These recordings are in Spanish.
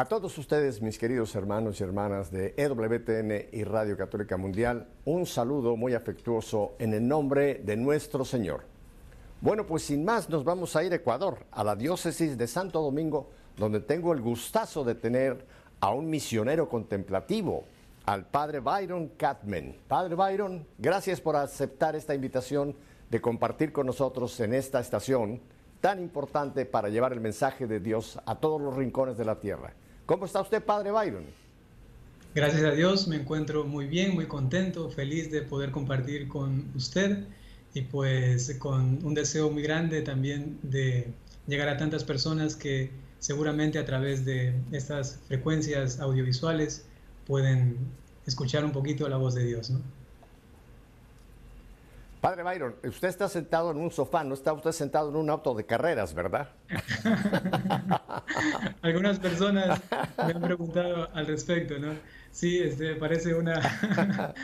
A todos ustedes, mis queridos hermanos y hermanas de EWTN y Radio Católica Mundial, un saludo muy afectuoso en el nombre de nuestro Señor. Bueno, pues sin más nos vamos a ir a Ecuador, a la diócesis de Santo Domingo, donde tengo el gustazo de tener a un misionero contemplativo, al padre Byron Catman. Padre Byron, gracias por aceptar esta invitación de compartir con nosotros en esta estación tan importante para llevar el mensaje de Dios a todos los rincones de la tierra. ¿Cómo está usted, Padre Byron? Gracias a Dios, me encuentro muy bien, muy contento, feliz de poder compartir con usted y pues con un deseo muy grande también de llegar a tantas personas que seguramente a través de estas frecuencias audiovisuales pueden escuchar un poquito la voz de Dios. ¿no? Padre Byron, usted está sentado en un sofá, no está usted sentado en un auto de carreras, ¿verdad? Algunas personas me han preguntado al respecto, ¿no? Sí, este, parece una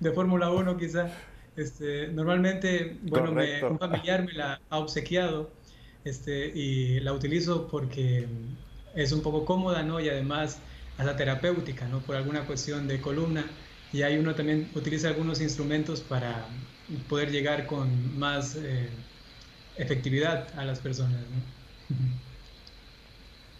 de Fórmula 1 quizá. Este, normalmente, bueno, un familiar me la ha obsequiado este, y la utilizo porque es un poco cómoda, ¿no? Y además la terapéutica, ¿no? Por alguna cuestión de columna. Y ahí uno también utiliza algunos instrumentos para poder llegar con más eh, efectividad a las personas.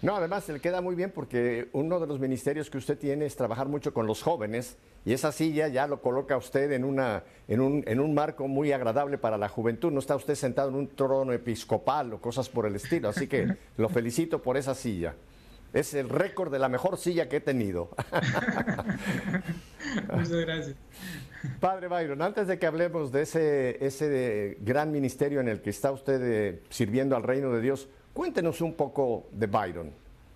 ¿no? además le queda muy bien porque uno de los ministerios que usted tiene es trabajar mucho con los jóvenes y esa silla ya lo coloca usted en, una, en, un, en un marco muy agradable para la juventud. No está usted sentado en un trono episcopal o cosas por el estilo, así que lo felicito por esa silla. Es el récord de la mejor silla que he tenido. Muchas gracias. Padre Byron, antes de que hablemos de ese, ese gran ministerio en el que está usted eh, sirviendo al reino de Dios, cuéntenos un poco de Byron,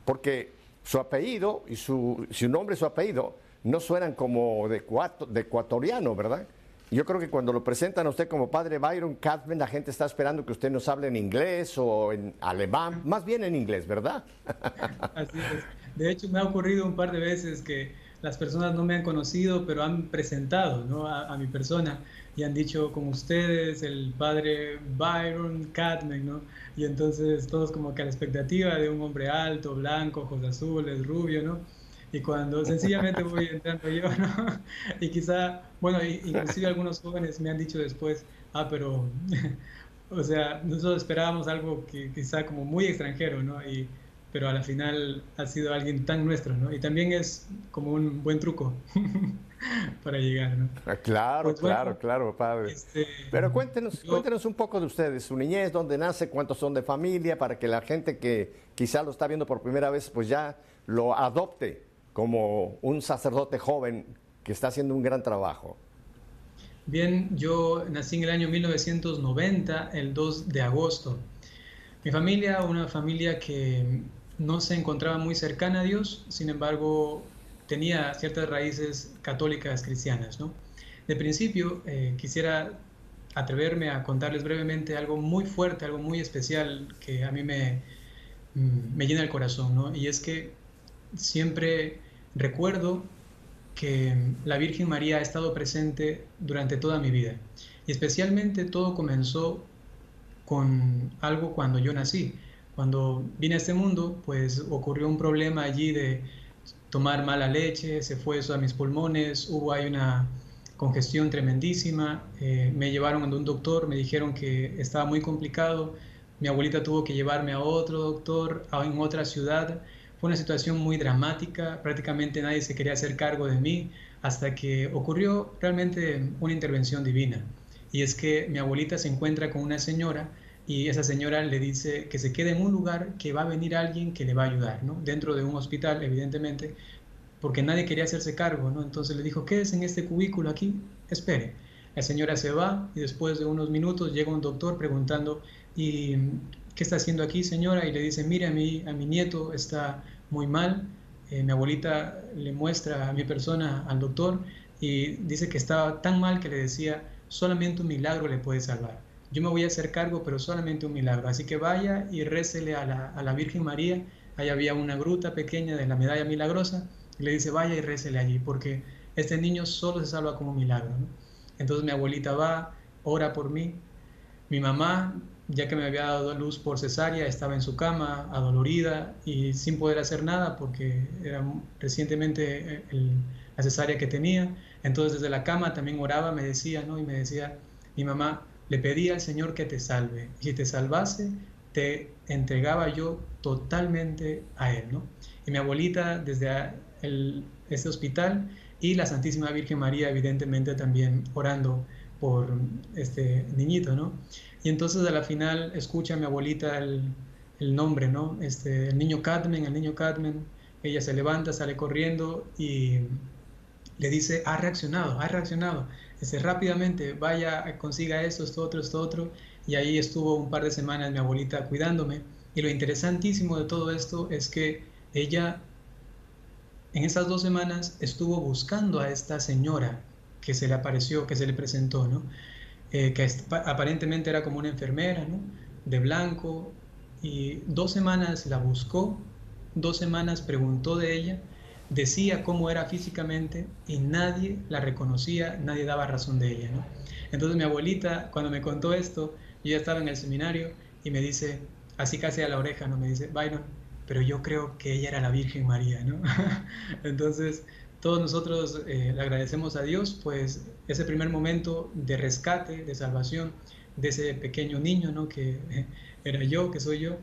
porque su apellido y su, su nombre y su apellido no suenan como de, de ecuatoriano, ¿verdad? Yo creo que cuando lo presentan a usted como padre Byron Catman, la gente está esperando que usted nos hable en inglés o en alemán, más bien en inglés, ¿verdad? Así es. De hecho, me ha ocurrido un par de veces que las personas no me han conocido, pero han presentado ¿no? a, mi persona y han dicho con ustedes el padre Byron Catman, ¿no? Y entonces todos como que a la expectativa de un hombre alto, blanco, ojos azules, rubio, ¿no? Y cuando sencillamente voy entrando yo, ¿no? Y quizá, bueno, inclusive algunos jóvenes me han dicho después, ah, pero, o sea, nosotros esperábamos algo que quizá como muy extranjero, ¿no? Y, pero a la final ha sido alguien tan nuestro, ¿no? Y también es como un buen truco para llegar, ¿no? Ah, claro, pues claro, claro, padre. Este, pero cuéntenos, cuéntenos un poco de ustedes, su niñez, dónde nace, cuántos son de familia, para que la gente que quizá lo está viendo por primera vez, pues ya lo adopte como un sacerdote joven que está haciendo un gran trabajo. Bien, yo nací en el año 1990, el 2 de agosto. Mi familia, una familia que no se encontraba muy cercana a Dios, sin embargo tenía ciertas raíces católicas cristianas. ¿no? De principio eh, quisiera atreverme a contarles brevemente algo muy fuerte, algo muy especial que a mí me, mm, me llena el corazón, y es que siempre recuerdo que la Virgen María ha estado presente durante toda mi vida y especialmente todo comenzó con algo cuando yo nací. Cuando vine a este mundo, pues ocurrió un problema allí de tomar mala leche, se fue eso a mis pulmones, hubo ahí una congestión tremendísima, eh, me llevaron a un doctor, me dijeron que estaba muy complicado, mi abuelita tuvo que llevarme a otro doctor en otra ciudad, fue una situación muy dramática, prácticamente nadie se quería hacer cargo de mí hasta que ocurrió realmente una intervención divina. Y es que mi abuelita se encuentra con una señora y esa señora le dice que se quede en un lugar que va a venir alguien que le va a ayudar, ¿no? Dentro de un hospital, evidentemente, porque nadie quería hacerse cargo, ¿no? Entonces le dijo, quédese en este cubículo aquí, espere. La señora se va y después de unos minutos llega un doctor preguntando, ¿y qué está haciendo aquí, señora? Y le dice, mire, a mi, a mi nieto está muy mal. Eh, mi abuelita le muestra a mi persona al doctor y dice que estaba tan mal que le decía, solamente un milagro le puede salvar yo me voy a hacer cargo, pero solamente un milagro. Así que vaya y récele a la, a la Virgen María. Ahí había una gruta pequeña de la medalla milagrosa. Y le dice, vaya y récele allí, porque este niño solo se salva como un milagro. Entonces mi abuelita va, ora por mí. Mi mamá ya que me había dado luz por cesárea, estaba en su cama, adolorida y sin poder hacer nada porque era recientemente eh, la cesárea que tenía. Entonces desde la cama también oraba, me decía, ¿no? Y me decía, mi mamá, le pedía al Señor que te salve. Y si te salvase, te entregaba yo totalmente a Él, ¿no? Y mi abuelita desde el, este hospital y la Santísima Virgen María evidentemente también orando por este niñito, ¿no? Y entonces a la final escucha mi abuelita el, el nombre, ¿no? Este, el niño Cadmen, el niño Cadmen, ella se levanta, sale corriendo y le dice, ha reaccionado, ha reaccionado. Rápidamente, vaya, consiga esto, esto, otro, esto, otro. Y ahí estuvo un par de semanas mi abuelita cuidándome. Y lo interesantísimo de todo esto es que ella en esas dos semanas estuvo buscando a esta señora que se le apareció, que se le presentó, ¿no? Eh, que aparentemente era como una enfermera, ¿no? De blanco, y dos semanas la buscó, dos semanas preguntó de ella, decía cómo era físicamente y nadie la reconocía, nadie daba razón de ella, ¿no? Entonces mi abuelita, cuando me contó esto, yo ya estaba en el seminario y me dice, así casi a la oreja, ¿no? Me dice, Byron, pero yo creo que ella era la Virgen María, ¿no? Entonces, todos nosotros eh, le agradecemos a Dios, pues ese primer momento de rescate, de salvación de ese pequeño niño, ¿no? Que era yo, que soy yo,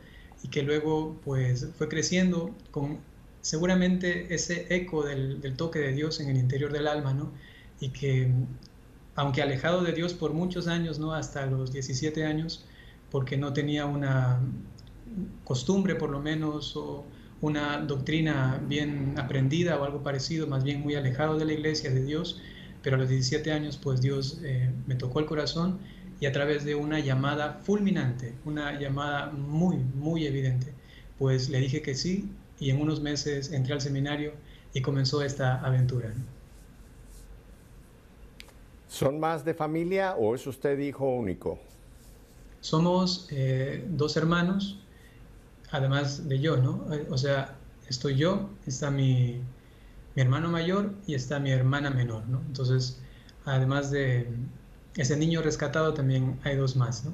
y que luego pues fue creciendo con seguramente ese eco del, toque de Dios en el interior del alma, ¿no? Y que aunque alejado de Dios por muchos años, ¿no? Hasta los 17 años, porque no tenía una costumbre por lo menos o una doctrina bien aprendida o algo parecido, más bien muy alejado de la iglesia, de Dios, pero a los 17 años pues Dios eh, me tocó el corazón y a través de una llamada fulminante, una llamada muy, muy evidente, pues le dije que sí y en unos meses entré al seminario y comenzó esta aventura. ¿Son más de familia o es usted hijo único? Somos eh, dos hermanos, además de yo, ¿no? Eh, o sea, estoy yo, está mi, hermano mayor y está mi hermana menor, ¿no? Entonces, además de ese niño rescatado, también hay dos más, ¿no?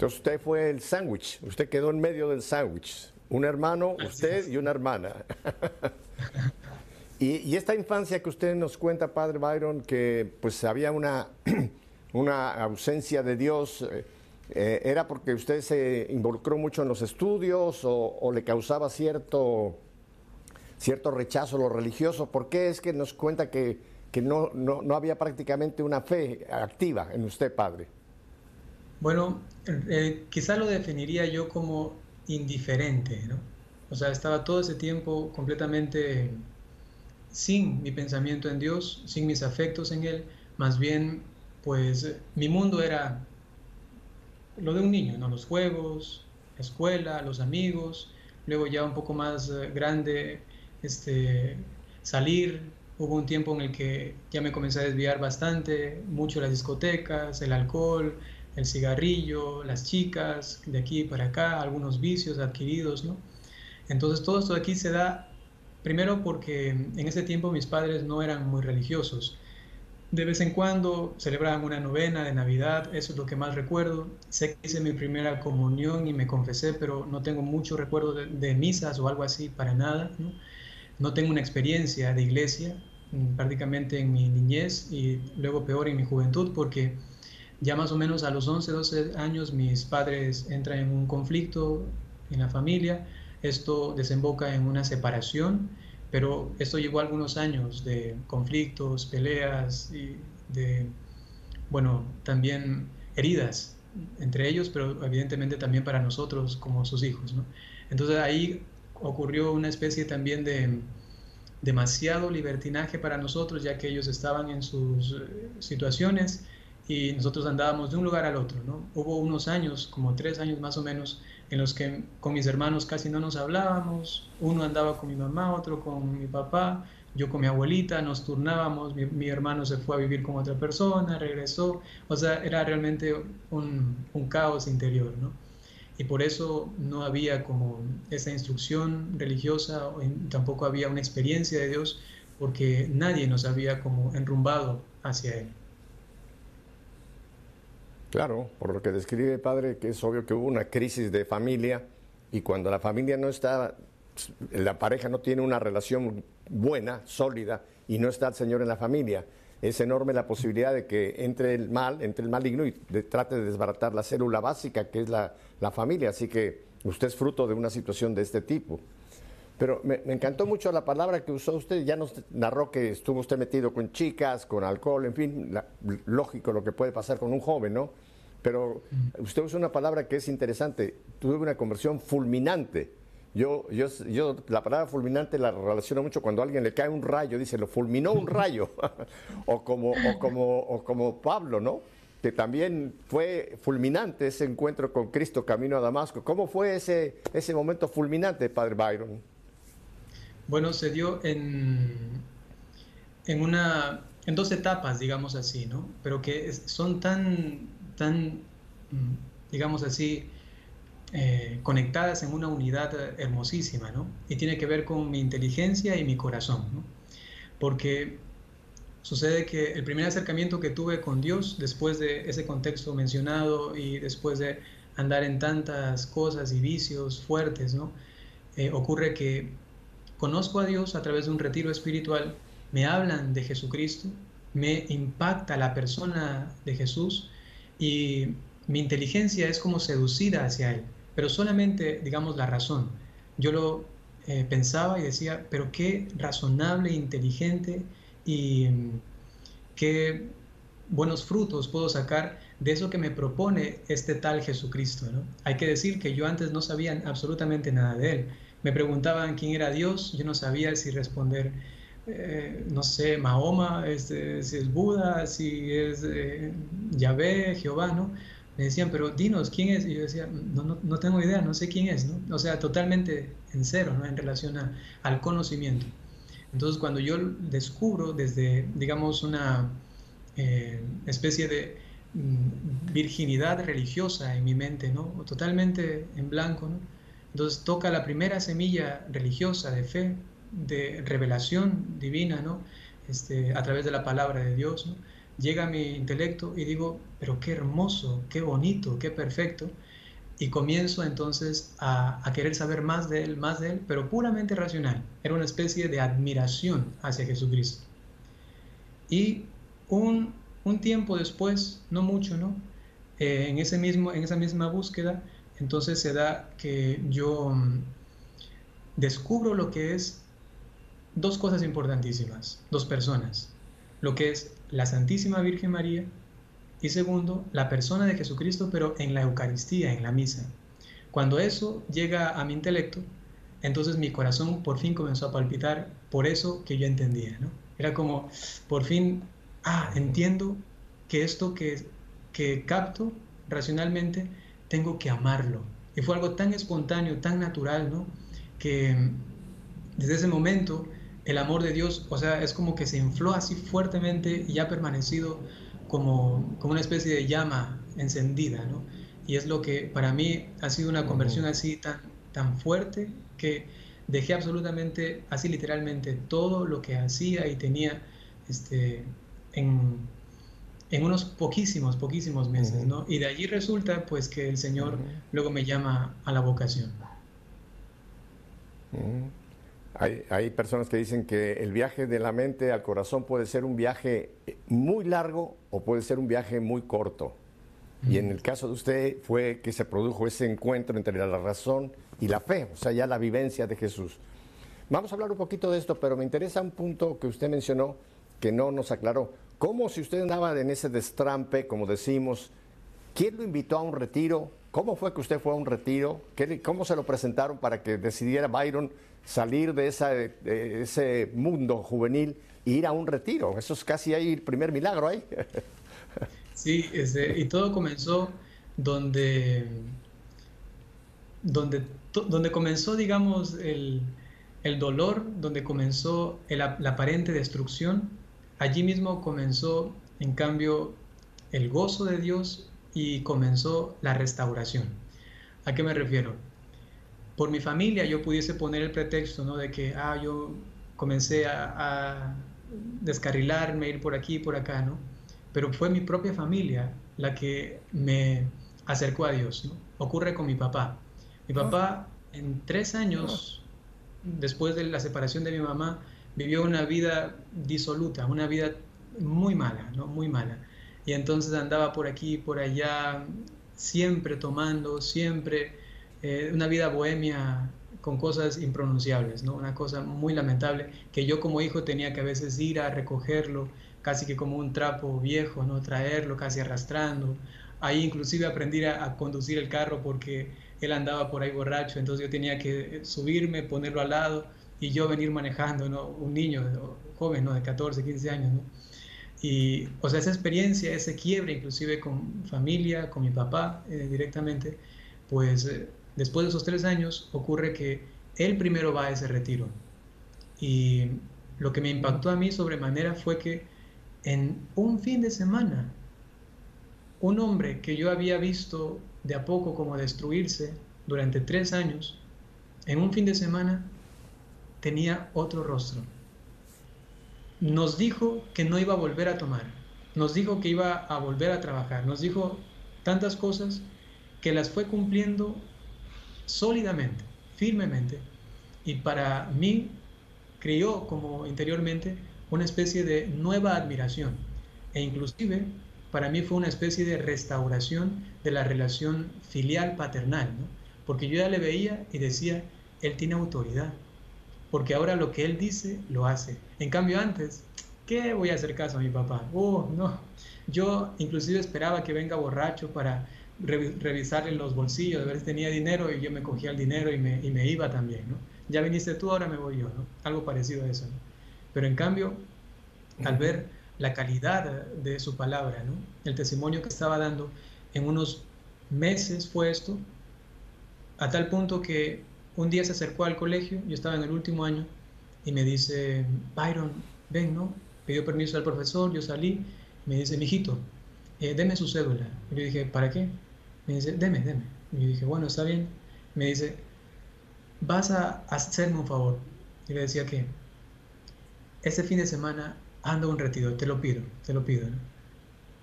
Entonces usted fue el sándwich, usted quedó en medio del sándwich, un hermano, usted y una hermana. y, esta infancia que usted nos cuenta, Padre Byron, que pues había una, una ausencia de Dios, eh, eh, ¿Era porque usted se involucró mucho en los estudios o, le causaba cierto, cierto rechazo a lo religioso? ¿Por qué es que nos cuenta que, no, no, había prácticamente una fe activa en usted, padre? Bueno, eh, quizá lo definiría yo como indiferente, ¿no? O sea, estaba todo ese tiempo completamente sin mi pensamiento en Dios, sin mis afectos en Él, más bien, pues mi mundo era lo de un niño, ¿no? Los juegos, la escuela, los amigos, luego ya un poco más eh, grande, este, salir. Hubo un tiempo en el que ya me comencé a desviar bastante, mucho las discotecas, el alcohol, el cigarrillo, las chicas, de aquí para acá, algunos vicios adquiridos, ¿no? Entonces todo esto aquí se da primero porque en ese tiempo mis padres no eran muy religiosos. De vez en cuando celebraban una novena de Navidad, eso es lo que más recuerdo. Sé que hice mi primera comunión y me confesé, pero no tengo mucho recuerdo de, misas o algo así para nada. ¿no? no tengo una experiencia de iglesia mm, prácticamente en mi niñez y luego peor en mi juventud porque ya más o menos a los 11, 12 años mis padres entran en un conflicto en la familia. Esto desemboca en una separación pero esto llevó algunos años de conflictos, peleas y de, bueno, también heridas entre ellos, pero evidentemente también para nosotros como sus hijos. ¿no? Entonces ahí ocurrió una especie también de demasiado libertinaje para nosotros, ya que ellos estaban en sus eh, situaciones y nosotros andábamos de un lugar al otro. ¿no? Hubo unos años, como tres años más o menos, en los que con mis hermanos casi no nos hablábamos, uno andaba con mi mamá, otro con mi papá, yo con mi abuelita, nos turnábamos, mi, hermano se fue a vivir con otra persona, regresó, o sea, era realmente un, un caos interior, ¿no? Y por eso no había como esa instrucción religiosa, tampoco había una experiencia de Dios, porque nadie nos había como enrumbado hacia Él. Claro, por lo que describe padre, que es obvio que hubo una crisis de familia y cuando la familia no está, la pareja no tiene una relación buena, sólida, y no está el Señor en la familia, es enorme la posibilidad de que entre el mal, entre el maligno y trate de desbaratar la célula básica que es la, la familia. Así que usted es fruto de una situación de este tipo. Pero me, encantó mucho la palabra que usó usted, ya nos narró que estuvo usted metido con chicas, con alcohol, en fin, lógico lo que puede pasar con un joven, ¿no? Pero usted usó una palabra que es interesante, tuve una conversión fulminante. Yo, yo, yo la palabra fulminante la relaciono mucho cuando a alguien le cae un rayo, dice, lo fulminó un rayo, o, como, o, como, o como Pablo, ¿no? que también fue fulminante ese encuentro con Cristo camino a Damasco. ¿Cómo fue ese, ese momento fulminante, Padre Byron? Bueno, se dio en, en, una, en dos etapas, digamos así, ¿no? Pero que son tan, tan mm, digamos así, eh, conectadas en una unidad hermosísima, ¿no? Y tiene que ver con mi inteligencia y mi corazón, ¿no? Porque sucede que el primer acercamiento que tuve con Dios, después de ese contexto mencionado y después de andar en tantas cosas y vicios fuertes, ¿no? Eh, ocurre que conozco a Dios a través de un retiro espiritual, me hablan de Jesucristo, me impacta la persona de Jesús y mi inteligencia es como seducida hacia Él, pero solamente, digamos, la razón. Yo lo eh, pensaba y decía, pero qué razonable, inteligente y mm, qué buenos frutos puedo sacar de eso que me propone este tal Jesucristo. Hay que decir que yo antes no sabía absolutamente nada de Él me preguntaban quién era Dios, yo no sabía si responder, eh, no sé, Mahoma, este, si es Buda, si es eh, Yahvé, Jehová, ¿no? Me decían, pero dinos, ¿quién es? Y yo decía, no, no, tengo idea, no sé quién es, ¿no? O sea, totalmente en cero, ¿no? En relación al conocimiento. Entonces, cuando yo descubro desde, digamos, una eh, especie de mm, virginidad religiosa en mi mente, ¿no? Totalmente en blanco, ¿no? Entonces toca la primera semilla religiosa de fe, de revelación divina, ¿no? Este, a través de la palabra de Dios, ¿no? Llega a mi intelecto y digo, pero qué hermoso, qué bonito, qué perfecto. Y comienzo entonces a, querer saber más de Él, más de Él, pero puramente racional. Era una especie de admiración hacia Jesucristo. Y un, un tiempo después, no mucho, ¿no? Eh, en, ese mismo, en esa misma búsqueda, entonces se da que yo mm, descubro lo que es dos cosas importantísimas, dos personas, lo que es la Santísima Virgen María y segundo, la persona de Jesucristo, pero en la Eucaristía, en la misa. Cuando eso llega a mi intelecto, entonces mi corazón por fin comenzó a palpitar por eso que yo entendía, ¿no? Era como, por fin, ah, entiendo que esto que, que capto racionalmente tengo que amarlo. Y fue algo tan espontáneo, tan natural, ¿no? Que desde ese momento el amor de Dios, o sea, es como que se infló así fuertemente y ha permanecido como, como una especie de llama encendida, ¿no? Y es lo que para mí ha sido una conversión así tan, tan fuerte que dejé absolutamente, así literalmente, todo lo que hacía y tenía este, en, en unos poquísimos, poquísimos meses, ¿no? Y de allí resulta pues que el Señor luego me llama a la vocación. hay, hay, personas que dicen que el viaje de la mente al corazón puede ser un viaje eh, muy largo o puede ser un viaje muy corto. Y en el caso de usted fue que se produjo ese encuentro entre la razón y la fe, o sea, ya la vivencia de Jesús. Vamos a hablar un poquito de esto, pero me interesa un punto que usted mencionó que no nos aclaró. ¿Cómo si usted andaba en ese destrampe, como decimos, quién lo invitó a un retiro? ¿Cómo fue que usted fue a un retiro? ¿Cómo se lo presentaron para que decidiera Byron salir de, ese mundo juvenil e ir a un retiro? Eso es casi ahí el primer milagro ahí. Sí, este, y todo comenzó donde, donde, donde comenzó, digamos, el, dolor, donde comenzó la aparente destrucción Allí mismo comenzó, en cambio, el gozo de Dios y comenzó la restauración. ¿A qué me refiero? Por mi familia yo pudiese poner el pretexto ¿no? de que ah, yo comencé a, descarrilarme, ir por aquí, por acá, ¿no? Pero fue mi propia familia la que me acercó a Dios. Ocurre con mi papá. Mi papá en tres años, después de la separación de mi mamá, vivió una vida disoluta, una vida muy mala, ¿no? Muy mala. Y entonces andaba por aquí, por allá, siempre tomando, siempre eh, una vida bohemia con cosas impronunciables, ¿no? Una cosa muy lamentable que yo como hijo tenía que a veces ir a recogerlo, casi que como un trapo viejo, ¿no? Traerlo casi arrastrando. Ahí inclusive aprendí a, conducir el carro porque él andaba por ahí borracho, entonces yo tenía que subirme, ponerlo al lado y yo venir manejando. Un niño joven, ¿no? De 14, 15 años. Y, o sea, esa experiencia, ese quiebre, inclusive con familia, con mi papá eh, directamente, pues eh, después de esos tres años ocurre que él primero va a ese retiro. Y lo que me impactó a mí sobremanera fue que en un fin de semana, un hombre que yo había visto de a poco como destruirse durante tres años, en un fin de semana tenía otro rostro. Nos dijo que no iba a volver a tomar, nos dijo que iba a volver a trabajar, nos dijo tantas cosas que las fue cumpliendo sólidamente, firmemente, y para mí creó como interiormente una especie de nueva admiración, e inclusive para mí fue una especie de restauración de la relación filial paternal, porque yo ya le veía y decía, él tiene autoridad, porque ahora lo que él dice, lo hace. En cambio antes, ¿qué voy a hacer caso a mi papá? Oh, no. Yo inclusive esperaba que venga borracho para revisarle los bolsillos, a ver si tenía dinero y yo me cogía el dinero y me, y me iba también, ¿no? Ya viniste tú, ahora me voy yo, ¿no? Algo parecido a eso, ¿no? Pero en cambio, al ver la calidad de su palabra, ¿no? El testimonio que estaba dando en unos meses fue esto, a tal punto que un día se acercó al colegio, yo estaba en el último año, y me dice, Byron, ven, ¿no? Pidió permiso al profesor, yo salí, me dice, mijito, eh, deme su cédula. Y yo dije, ¿para qué? Me dice, deme, deme. Y yo dije, bueno, está bien. Me dice, vas a hacerme un favor. Y le decía que este fin de semana ando un retiro, te lo pido, te lo pido.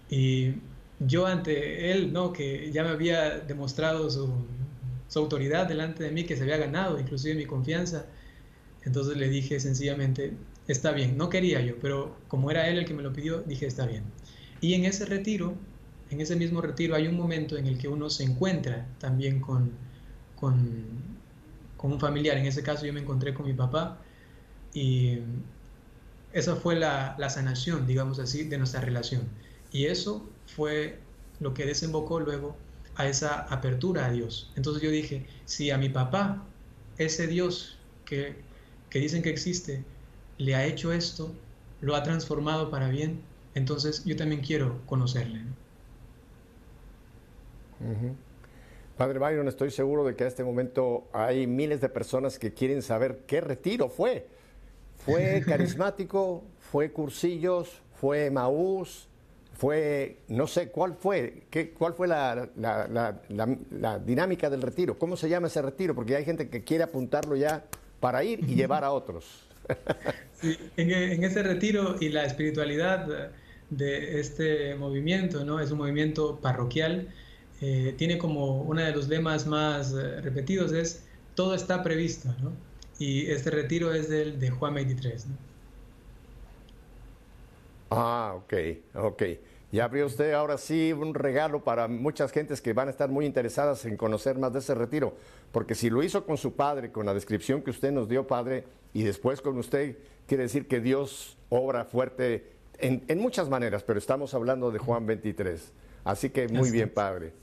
Y yo ante él, ¿no? Que ya me había demostrado su, su autoridad delante de mí, que se había ganado, inclusive mi confianza. Entonces le dije sencillamente, está bien, no quería yo, pero como era él el que me lo pidió, dije, está bien. Y en ese retiro, en ese mismo retiro, hay un momento en el que uno se encuentra también con, con, con un familiar. En ese caso yo me encontré con mi papá y esa fue la, la sanación, digamos así, de nuestra relación. Y eso fue lo que desembocó luego a esa apertura a Dios. Entonces yo dije, si a mi papá, ese Dios que, que dicen que existe, le ha hecho esto, lo ha transformado para bien, entonces yo también quiero conocerle. Padre Byron, estoy seguro de que a este momento hay miles de personas que quieren saber qué retiro fue. ¿Fue carismático? ¿Fue cursillos? ¿Fue Maús? Fue, no sé, ¿cuál fue? ¿Qué, ¿Cuál fue la, la, dinámica del retiro? ¿Cómo se llama ese retiro? Porque hay gente que quiere apuntarlo ya para ir y llevar a otros. en, ese retiro y la espiritualidad de este movimiento, ¿no? Es un movimiento parroquial. Eh, tiene como uno de los lemas más eh, repetidos es todo está previsto, ¿no? Y este retiro es del de Juan 23, ¿no? Ah, ok, ok. Ya abrió usted ahora sí un regalo para muchas gentes que van a estar muy interesadas en conocer más de ese retiro, porque si lo hizo con su padre, con la descripción que usted nos dio, padre, y después con usted, quiere decir que Dios obra fuerte en, muchas maneras, pero estamos hablando de Juan 23. Así que muy bien, padre.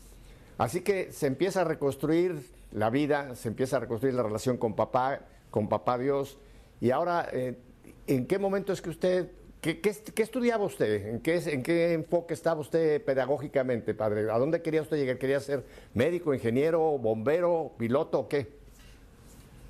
Así que se empieza a reconstruir la vida, se empieza a reconstruir la relación con papá, con papá Dios. Y ahora, eh, ¿en qué momento es que usted ¿Qué, estudiaba usted? ¿En qué, ¿En qué enfoque estaba usted pedagógicamente, padre? ¿A dónde quería usted llegar? ¿Quería ser médico, ingeniero, bombero, piloto o qué?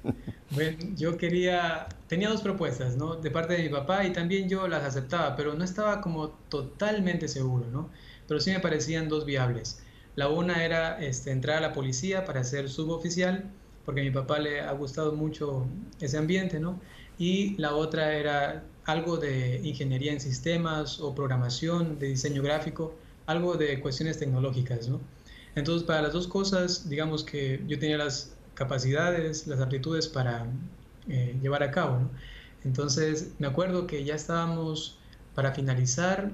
Bueno, yo quería, tenía dos propuestas, ¿no? De parte de mi papá y también yo las aceptaba, pero no estaba como totalmente seguro, ¿no? Pero sí me parecían dos viables. La una era este, entrar a la policía para ser suboficial, porque a mi papá le ha gustado mucho ese ambiente, ¿no? Y la otra era algo de ingeniería en sistemas o programación, de diseño gráfico, algo de cuestiones tecnológicas, ¿no? Entonces, para las dos cosas, digamos que yo tenía las capacidades, las aptitudes para eh, llevar a cabo. Entonces, me acuerdo que ya estábamos para finalizar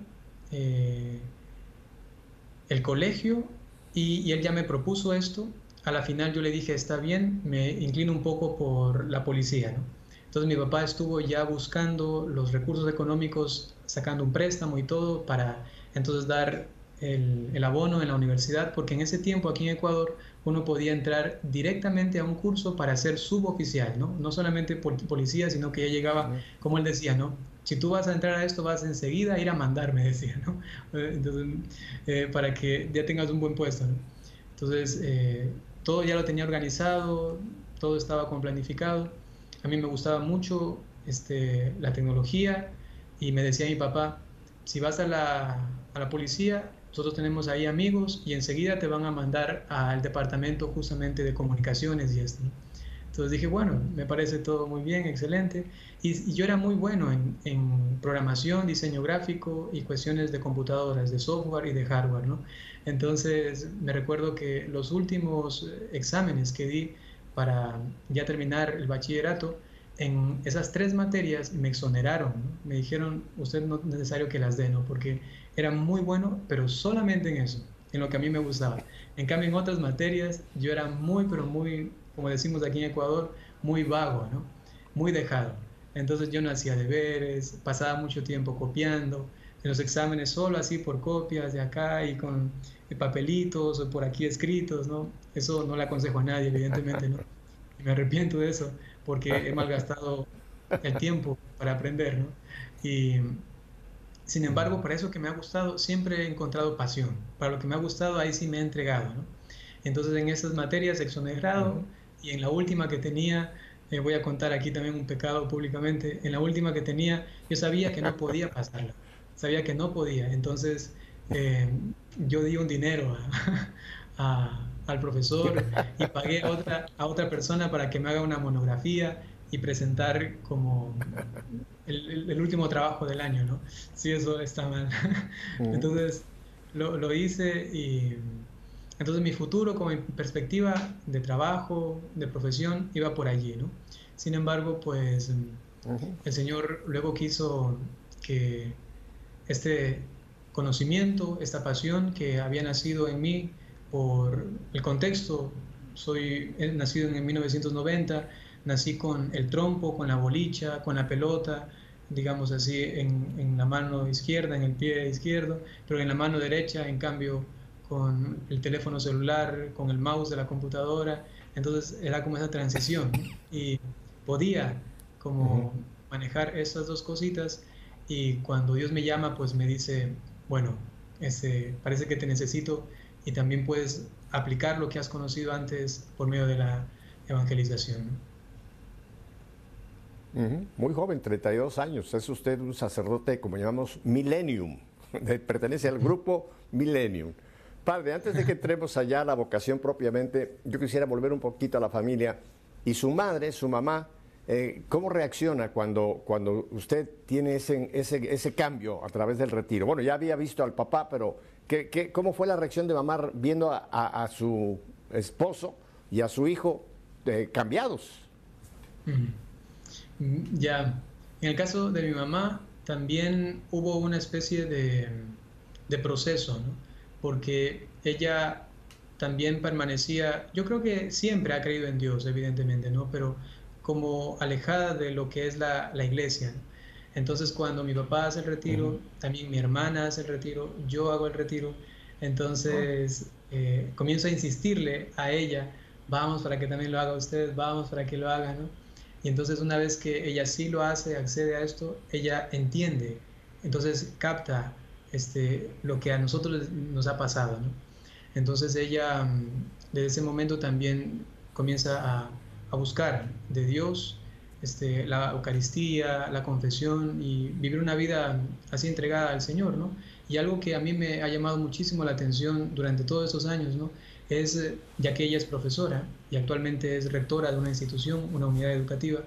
eh, el colegio y, él ya me propuso esto. A la final yo le dije, está bien, me inclino un poco por la policía, ¿no? Entonces mi papá estuvo ya buscando los recursos económicos, sacando un préstamo y todo para entonces dar el, abono en la universidad, porque en ese tiempo aquí en Ecuador uno podía entrar directamente a un curso para ser suboficial, ¿no? No solamente policía, sino que ya llegaba, como él decía, ¿no? Si tú vas a entrar a esto, vas enseguida a ir a mandar, me decía, ¿no? Entonces, eh, para que ya tengas un buen puesto, ¿no? Entonces, eh, todo ya lo tenía organizado, todo estaba con planificado a mí me gustaba mucho este, la tecnología y me decía mi papá, si vas a la, a la policía, nosotros tenemos ahí amigos y enseguida te van a mandar al departamento justamente de comunicaciones y esto. Entonces dije, bueno, me parece todo muy bien, excelente. Y, yo era muy bueno en, en, programación, diseño gráfico y cuestiones de computadoras, de software y de hardware, ¿no? Entonces me recuerdo que los últimos exámenes que di para ya terminar el bachillerato, en esas tres materias me exoneraron, me dijeron, usted no es necesario que las dé, porque era muy bueno, pero solamente en eso, en lo que a mí me gustaba. En cambio, en otras materias yo era muy, pero muy, como decimos aquí en Ecuador, muy vago, ¿no? muy dejado. Entonces yo no hacía deberes, pasaba mucho tiempo copiando, en los exámenes solo así por copias de acá y con papelitos o por aquí escritos, ¿no? Eso no le aconsejo a nadie, evidentemente, ¿no? Y me arrepiento de eso porque he malgastado el tiempo para aprender, ¿no? Y sin embargo, para eso que me ha gustado, siempre he encontrado pasión. Para lo que me ha gustado, ahí sí me he entregado, ¿no? Entonces, en esas materias exonerado y en la última que tenía, eh, voy a contar aquí también un pecado públicamente, en la última que tenía, yo sabía que no podía pasarla, sabía que no podía. Entonces, eh, yo di un dinero al profesor y pagué a otra, a otra persona para que me haga una monografía y presentar como el, último trabajo del año, ¿no? Sí, eso está mal. Entonces, lo, lo, hice y entonces mi futuro como mi perspectiva de trabajo, de profesión, iba por allí, ¿no? Sin embargo, pues el Señor luego quiso que este conocimiento, esta pasión que había nacido en mí por el contexto. Soy nacido en 1990, nací con el trompo, con la bolicha, con la pelota, digamos así, en, en, la mano izquierda, en el pie izquierdo, pero en la mano derecha, en cambio, con el teléfono celular, con el mouse de la computadora. Entonces era como esa transición y podía como manejar esas dos cositas y cuando Dios me llama, pues me dice, bueno, este, parece que te necesito y también puedes aplicar lo que has conocido antes por medio de la evangelización. Muy joven, 32 años. Es usted un sacerdote, como llamamos, millennium. Pertenece al grupo millennium. Padre, antes de que entremos allá a la vocación propiamente, yo quisiera volver un poquito a la familia. Y su madre, su mamá, eh, ¿Cómo reacciona cuando, cuando usted tiene ese, ese, ese, cambio a través del retiro? Bueno, ya había visto al papá, pero ¿qué, qué, cómo fue la reacción de mamá viendo a, a, su esposo y a su hijo eh, cambiados? Ya, en el caso de mi mamá también hubo una especie de, de proceso, ¿no? porque ella también permanecía, yo creo que siempre ha creído en Dios, evidentemente, ¿no? Pero como alejada de lo que es la, la iglesia. Entonces cuando mi papá hace el retiro, también mi hermana hace el retiro, yo hago el retiro, entonces eh, comienzo a insistirle a ella, vamos para que también lo haga usted, vamos para que lo haga, ¿no? Y entonces una vez que ella sí lo hace, accede a esto, ella entiende, entonces capta este, lo que a nosotros nos ha pasado, ¿no? Entonces ella mm, desde ese momento también comienza a, a buscar de Dios este, la Eucaristía, la confesión y vivir una vida así entregada al Señor, ¿no? Y algo que a mí me ha llamado muchísimo la atención durante todos estos años, ¿no? Es, ya que ella es profesora y actualmente es rectora de una institución, una unidad educativa,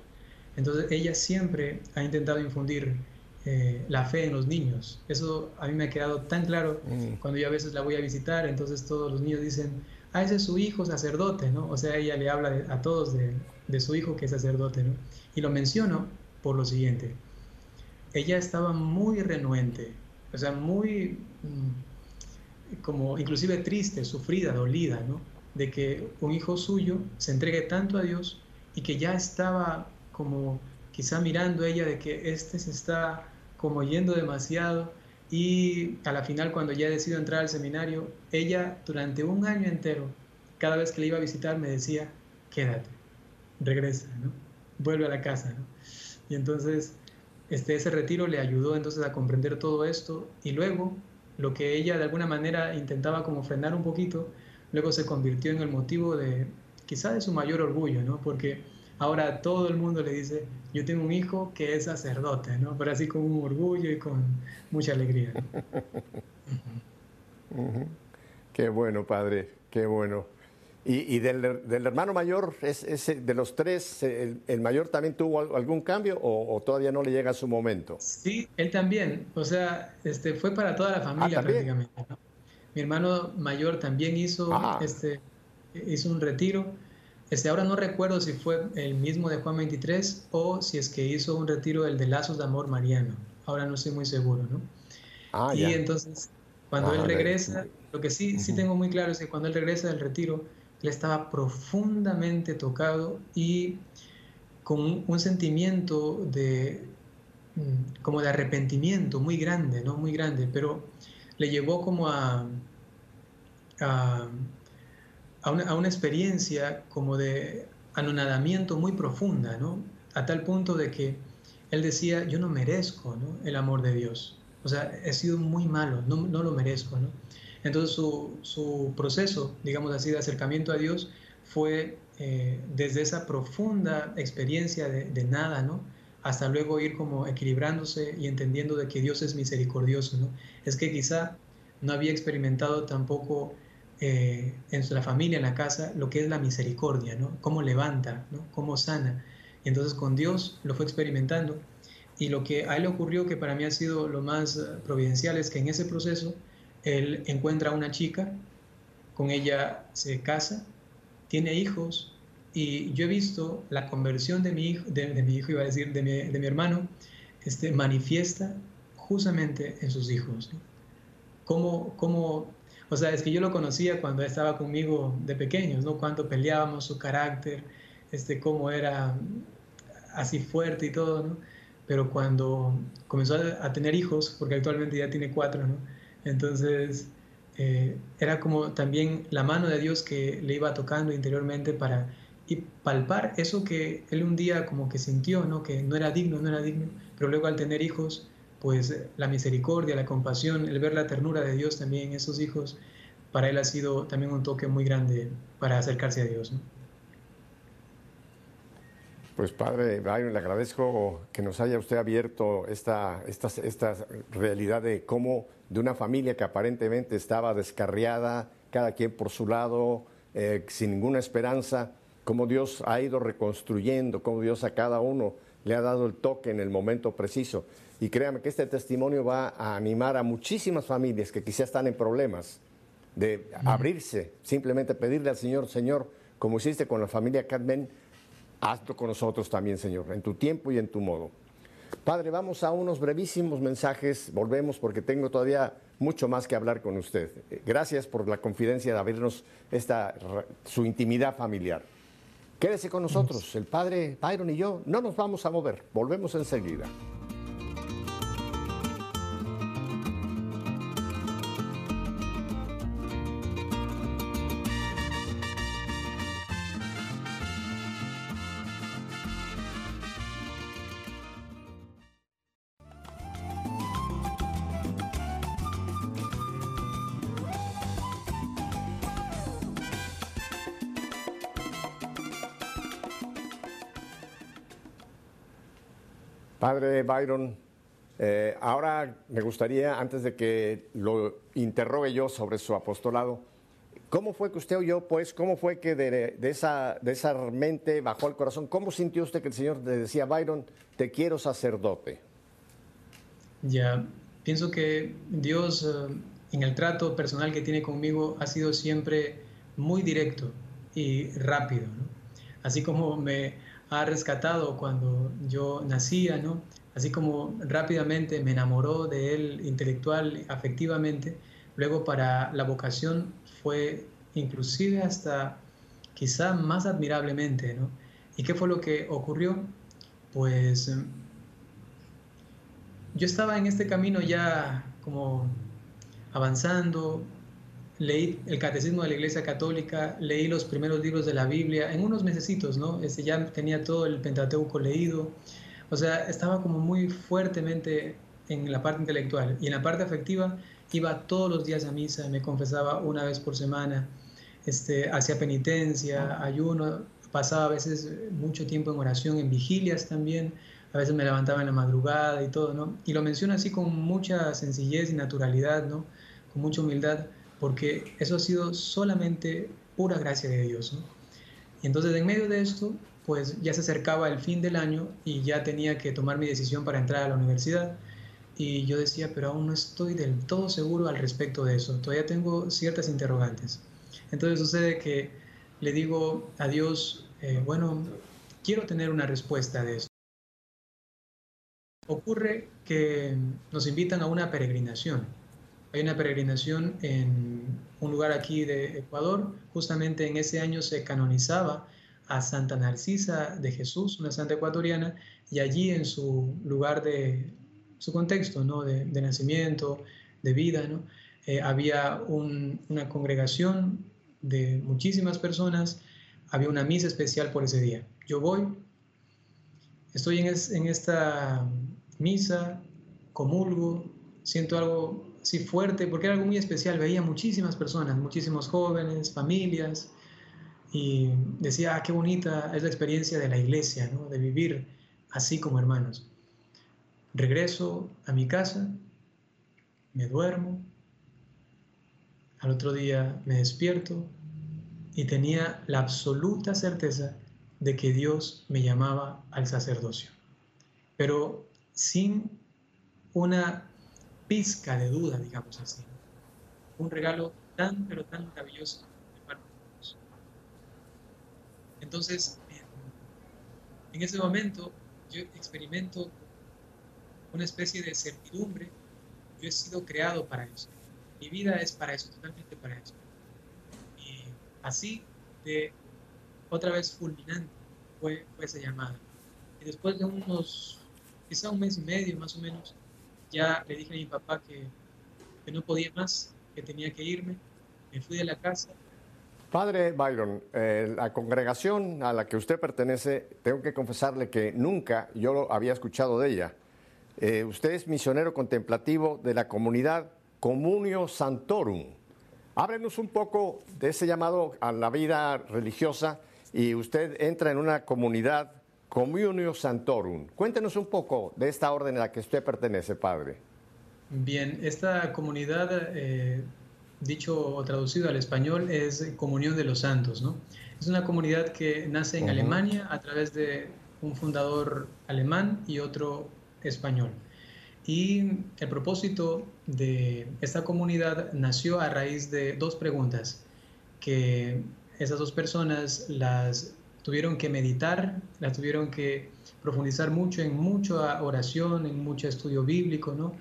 entonces ella siempre ha intentado infundir eh, la fe en los niños. Eso a mí me ha quedado tan claro mm. cuando yo a veces la voy a visitar, entonces todos los niños dicen, ah, ese es su hijo sacerdote, ¿no? O sea, ella le habla a todos de, de, su hijo que es sacerdote, ¿no? Y lo menciono por lo siguiente. Ella estaba muy renuente, o sea, muy, mm, como inclusive triste, sufrida, dolida, ¿no? De que un hijo suyo se entregue tanto a Dios y que ya estaba como quizá mirando ella de que este se está como yendo demasiado y a la final cuando ya decidido entrar al seminario, ella durante un año entero, cada vez que le iba a visitar me decía, quédate, regresa, ¿no? vuelve a la casa. Y entonces este, ese retiro le ayudó entonces a comprender todo esto y luego lo que ella de alguna manera intentaba como frenar un poquito, luego se convirtió en el motivo de quizá de su mayor orgullo, ¿no? Porque Ahora todo el mundo le dice, yo tengo un hijo que es sacerdote, ¿no? Pero así con un orgullo y con mucha alegría. Qué bueno, padre, qué bueno. ¿Y, del, hermano mayor, es, de los tres, el, mayor también tuvo algún cambio o, todavía no le llega a su momento? Sí, él también. O sea, este, fue para toda la ah, familia prácticamente. Mi hermano mayor también hizo, ah. este, hizo un retiro este, ahora no recuerdo si fue el mismo de Juan 23 o si es que hizo un retiro el de Lazos de Amor Mariano. Ahora no estoy muy seguro, ¿no? Ah, y entonces, cuando ah, él regresa, lo que sí, sí tengo muy claro es que cuando él regresa del retiro, él estaba profundamente tocado y con un, sentimiento de mm, como de arrepentimiento muy grande, ¿no? Muy grande, pero le llevó como a, a a una, experiencia como de anonadamiento muy profunda, ¿no? A tal punto de que él decía, yo no merezco el amor de Dios. O sea, he sido muy malo, no, no lo merezco, ¿no? Entonces su, proceso, digamos así, de acercamiento a Dios fue eh, desde esa profunda experiencia de, de, nada, ¿no? Hasta luego ir como equilibrándose y entendiendo de que Dios es misericordioso, ¿no? Es que quizá no había experimentado tampoco eh, en la familia, en la casa, lo que es la misericordia, ¿no? Cómo levanta, ¿no? Cómo sana. Y entonces con Dios lo fue experimentando. Y lo que a él ocurrió, que para mí ha sido lo más eh, providencial, es que en ese proceso él encuentra a una chica, con ella se casa, tiene hijos, y yo he visto la conversión de mi hijo, de, mi hijo iba a decir, de mi, de mi, hermano, este, manifiesta justamente en sus hijos. ¿no? Cómo, cómo o sea, es que yo lo conocía cuando estaba conmigo de pequeños, ¿no? Cuando peleábamos, su carácter, este, cómo era así fuerte y todo, ¿no? Pero cuando comenzó a, tener hijos, porque actualmente ya tiene cuatro, ¿no? Entonces, eh, era como también la mano de Dios que le iba tocando interiormente para y palpar eso que él un día como que sintió, ¿no? Que no era digno, no era digno, pero luego al tener hijos, pues la misericordia, la compasión, el ver la ternura de Dios también en esos hijos, para él ha sido también un toque muy grande para acercarse a Dios. Pues Padre Byron, le agradezco que nos haya usted abierto esta, esta, esta realidad de cómo de una familia que aparentemente estaba descarriada, cada quien por su lado, eh, sin ninguna esperanza, cómo Dios ha ido reconstruyendo, cómo Dios a cada uno le ha dado el toque en el momento preciso. Y créame que este testimonio va a animar a muchísimas familias que quizás están en problemas de abrirse, simplemente pedirle al Señor, Señor, como hiciste con la familia Cadmen, hazlo con nosotros también, Señor, en tu tiempo y en tu modo. Padre, vamos a unos brevísimos mensajes, volvemos porque tengo todavía mucho más que hablar con usted. Gracias por la confidencia de abrirnos esta, su intimidad familiar. Quédese con nosotros, el Padre Byron y yo no nos vamos a mover, volvemos enseguida. Padre Byron, eh, ahora me gustaría, antes de que lo interrogue yo sobre su apostolado, ¿cómo fue que usted oyó, pues, cómo fue que de, esa, de esa mente bajó el corazón? ¿Cómo sintió usted que el Señor le decía, Byron, te quiero sacerdote? Ya, pienso que Dios eh, en el trato personal que tiene conmigo ha sido siempre muy directo y rápido, Así como me ha rescatado cuando yo nacía, ¿no? Así como rápidamente me enamoró de él intelectual, afectivamente, luego para la vocación fue inclusive hasta quizá más admirablemente, ¿no? ¿Y qué fue lo que ocurrió? Pues yo estaba en este camino ya como avanzando, leí el catecismo de la Iglesia Católica, leí los primeros libros de la Biblia en unos mesecitos, ¿no? Este, ya tenía todo el Pentateuco leído, o sea, estaba como muy fuertemente en la parte intelectual y en la parte afectiva iba todos los días a misa, me confesaba una vez por semana, este, hacía penitencia, ayuno, pasaba a veces mucho tiempo en oración, en vigilias también, a veces me levantaba en la madrugada y todo, ¿no? Y lo menciono así con mucha sencillez y naturalidad, ¿no? Con mucha humildad, porque eso ha sido solamente pura gracia de Dios. Y entonces en medio de esto, pues ya se acercaba el fin del año y ya tenía que tomar mi decisión para entrar a la universidad. Y yo decía, pero aún no estoy del todo seguro al respecto de eso, todavía tengo ciertas interrogantes. Entonces sucede que le digo a Dios, eh, bueno, quiero tener una respuesta de esto. Ocurre que nos invitan a una peregrinación. Hay una peregrinación en un lugar aquí de Ecuador. Justamente en ese año se canonizaba a Santa Narcisa de Jesús, una santa ecuatoriana, y allí en su lugar de su contexto, ¿no? de, nacimiento, de vida, ¿no? Eh, había una congregación de muchísimas personas, había una misa especial por ese día. Yo voy, estoy en, en esta misa, comulgo, siento algo así fuerte, porque era algo muy especial, veía muchísimas personas, muchísimos jóvenes, familias, y decía, ah, qué bonita es la experiencia de la iglesia, ¿no? de vivir así como hermanos. Regreso a mi casa, me duermo, al otro día me despierto y tenía la absoluta certeza de que Dios me llamaba al sacerdocio. Pero sin una pizca de duda, digamos así. Un regalo tan, pero tan maravilloso de parte de Dios. Entonces, en ese momento yo experimento una especie de certidumbre. Yo he sido creado para eso. Mi vida es para eso, totalmente para eso. Y así de otra vez fulminante fue, fue esa llamada. Y después de unos quizá un mes y medio más o menos, ya le dije a mi papá que, que no podía más, que tenía que irme, me fui de la casa. Padre Byron, eh, la congregación a la que usted pertenece, tengo que confesarle que nunca yo lo había escuchado de ella. Eh, usted es misionero contemplativo de la comunidad Comunio Santorum. Háblenos un poco de ese llamado a la vida religiosa y usted entra en una comunidad Comunio Santorum. Cuéntenos un poco de esta orden a la que usted pertenece, padre. Bien, esta comunidad, eh, dicho o traducido al español, es Comunión de los Santos, ¿no? Es una comunidad que nace en Alemania a través de un fundador alemán y otro español. Y el propósito de esta comunidad nació a raíz de dos preguntas que esas dos personas las tuvieron que meditar, la tuvieron que profundizar mucho en mucha oración, en mucho estudio bíblico, ¿no?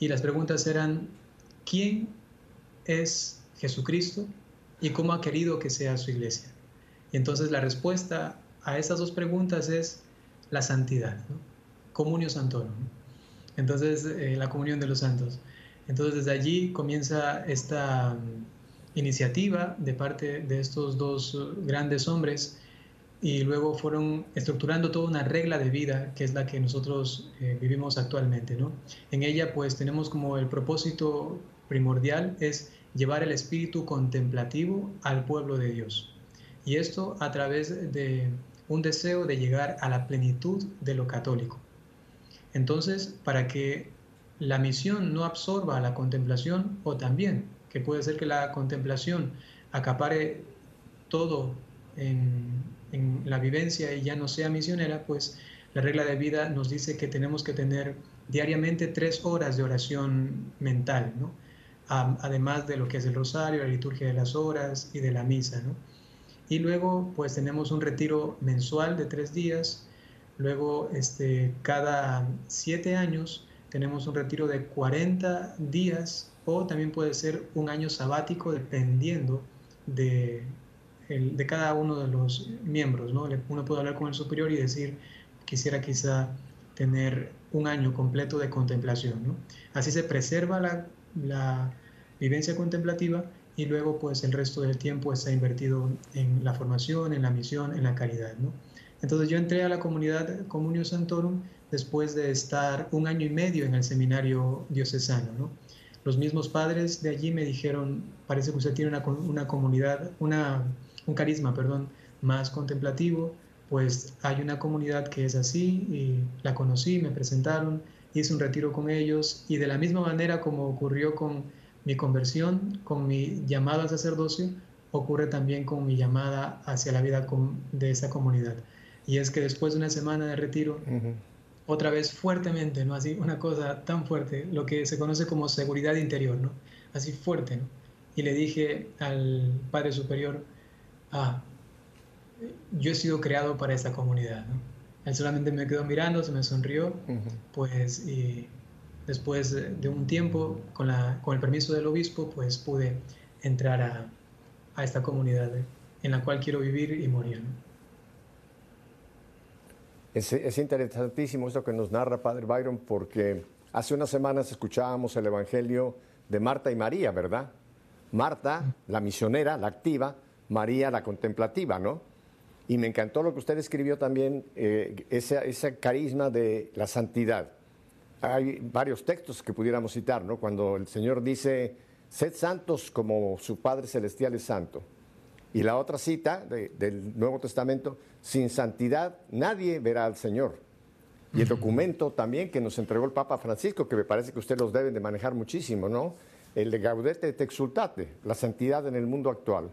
Y las preguntas eran, ¿quién es Jesucristo y cómo ha querido que sea su iglesia? Y entonces la respuesta a esas dos preguntas es la santidad, ¿no? Comunio Santorum. Entonces, eh, la comunión de los santos. Entonces, desde allí comienza esta mm, iniciativa de parte de estos dos grandes hombres y luego fueron estructurando toda una regla de vida que es la que nosotros eh, vivimos actualmente. ¿no? En ella pues tenemos como el propósito primordial es llevar el espíritu contemplativo al pueblo de Dios. Y esto a través de un deseo de llegar a la plenitud de lo católico. Entonces, para que la misión no absorba la contemplación, o también que puede ser que la contemplación acapare todo en, en la vivencia y ya no sea misionera, pues la regla de vida nos dice que tenemos que tener diariamente tres horas de oración mental, ¿no? además de lo que es el rosario, la liturgia de las horas y de la misa. ¿no? Y luego pues tenemos un retiro mensual de tres días, luego este, cada siete años tenemos un retiro de 40 días o también puede ser un año sabático dependiendo de, de cada uno de los miembros. ¿no? Uno puede hablar con el superior y decir, quisiera quizá tener un año completo de contemplación. ¿no? Así se preserva la, la, vivencia contemplativa y luego pues el resto del tiempo está invertido en la formación, en la misión, en la caridad. ¿no? Entonces yo entré a la comunidad Comunio Santorum después de estar un año y medio en el seminario diocesano. ¿no? Los mismos padres de allí me dijeron, parece que usted tiene una, una comunidad, una, un carisma, perdón, más contemplativo, pues hay una comunidad que es así y la conocí, me presentaron, hice un retiro con ellos y de la misma manera como ocurrió con mi conversión, con mi llamado al sacerdocio, ocurre también con mi llamada hacia la vida de esa comunidad. Y es que después de una semana de retiro, otra vez fuertemente, ¿no? Así, una cosa tan fuerte, lo que se conoce como seguridad interior, ¿no? Así fuerte, ¿no? Y le dije al Padre Superior, ah, yo he sido creado para esta comunidad, ¿no? Él solamente me quedó mirando, se me sonrió, pues y después de un tiempo, con, la, con el permiso del obispo, pues pude entrar a, a esta comunidad en la cual quiero vivir y morir. Es, es, interesantísimo esto que nos narra Padre Byron porque hace unas semanas escuchábamos el Evangelio de Marta y María, ¿verdad? Marta, la misionera, la activa, María, la contemplativa, ¿no? Y me encantó lo que usted escribió también, eh, ese, carisma de la santidad. Hay varios textos que pudiéramos citar, ¿no? Cuando el Señor dice, sed santos como su Padre Celestial es santo. Y la otra cita del Nuevo Testamento, sin santidad nadie verá al Señor. Y el documento también que nos entregó el Papa Francisco, que me parece que ustedes los deben de manejar muchísimo, ¿no? El de Gaudete et Exultate, la santidad en el mundo actual.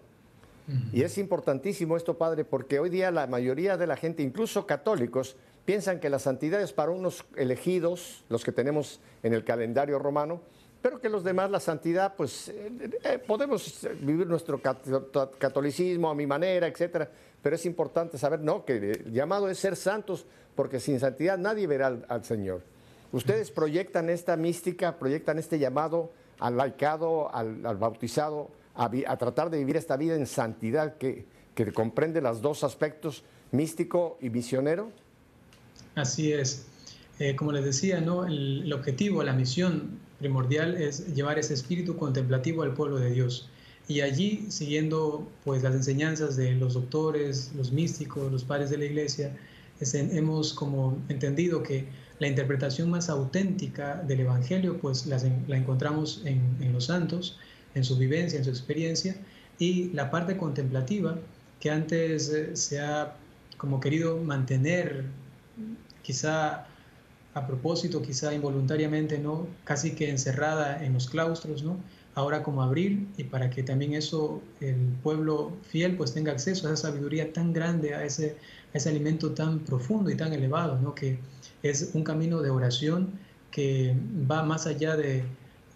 Y es importantísimo esto, Padre, porque hoy día la mayoría de la gente, incluso católicos, piensan que la santidad es para unos elegidos, los que tenemos en el calendario romano, pero que los demás la santidad, pues eh, eh, podemos vivir nuestro catolicismo a mi manera, etcétera, pero es importante saber, no, que el llamado es ser santos, porque sin santidad nadie verá al, Señor. Ustedes proyectan esta mística, proyectan este llamado al laicado, al bautizado, a, tratar de vivir esta vida en santidad que, que comprende los dos aspectos, místico y misionero? Así es. Eh, como les decía, ¿no? el, objetivo, la misión primordial es llevar ese espíritu contemplativo al pueblo de Dios. Y allí, siguiendo pues, las enseñanzas de los doctores, los místicos, los padres de la iglesia, hemos como entendido que la interpretación más auténtica del Evangelio pues la, la encontramos en, en los santos en su vivencia, en su experiencia, y la parte contemplativa que antes eh, se ha como querido mantener, quizá a propósito, quizá involuntariamente, ¿no? Casi que encerrada en los claustros, ¿no? Ahora como abrir y para que también eso, el pueblo fiel, pues tenga acceso a esa sabiduría tan grande, a ese, a ese alimento tan profundo y tan elevado, ¿no? Que es un camino de oración que va más allá de,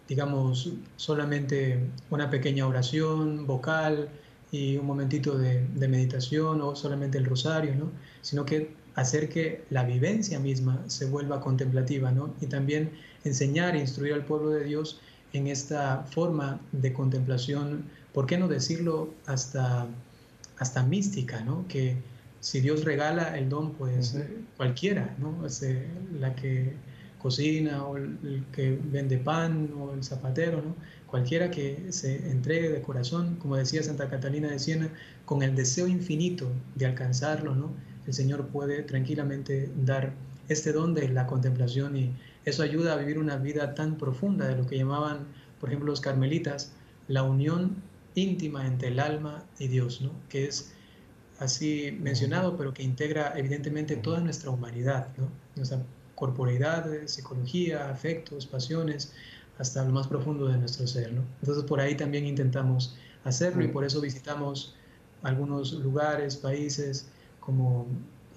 digamos, solamente una pequeña oración vocal y un momentito de, meditación o solamente el rosario, ¿no? Sino que hacer que la vivencia misma se vuelva contemplativa, ¿no? Y también enseñar e instruir al pueblo de Dios en esta forma de contemplación, ¿por qué no decirlo hasta, hasta mística, ¿no? Que si Dios regala el don, pues cualquiera, ¿no? la que cocina o el, que vende pan o el zapatero, ¿no? cualquiera que se entregue de corazón, como decía Santa Catalina de Siena, con el deseo infinito de alcanzarlo, ¿no? el Señor puede tranquilamente dar este don de la contemplación y eso ayuda a vivir una vida tan profunda de lo que llamaban, por ejemplo, los carmelitas, la unión íntima entre el alma y Dios, ¿no? que es así mencionado, pero que integra evidentemente toda nuestra humanidad, ¿no? nuestra corporeidad, psicología, afectos, pasiones, hasta lo más profundo de nuestro ser. ¿no? Entonces por ahí también intentamos hacerlo y por eso visitamos algunos lugares, países como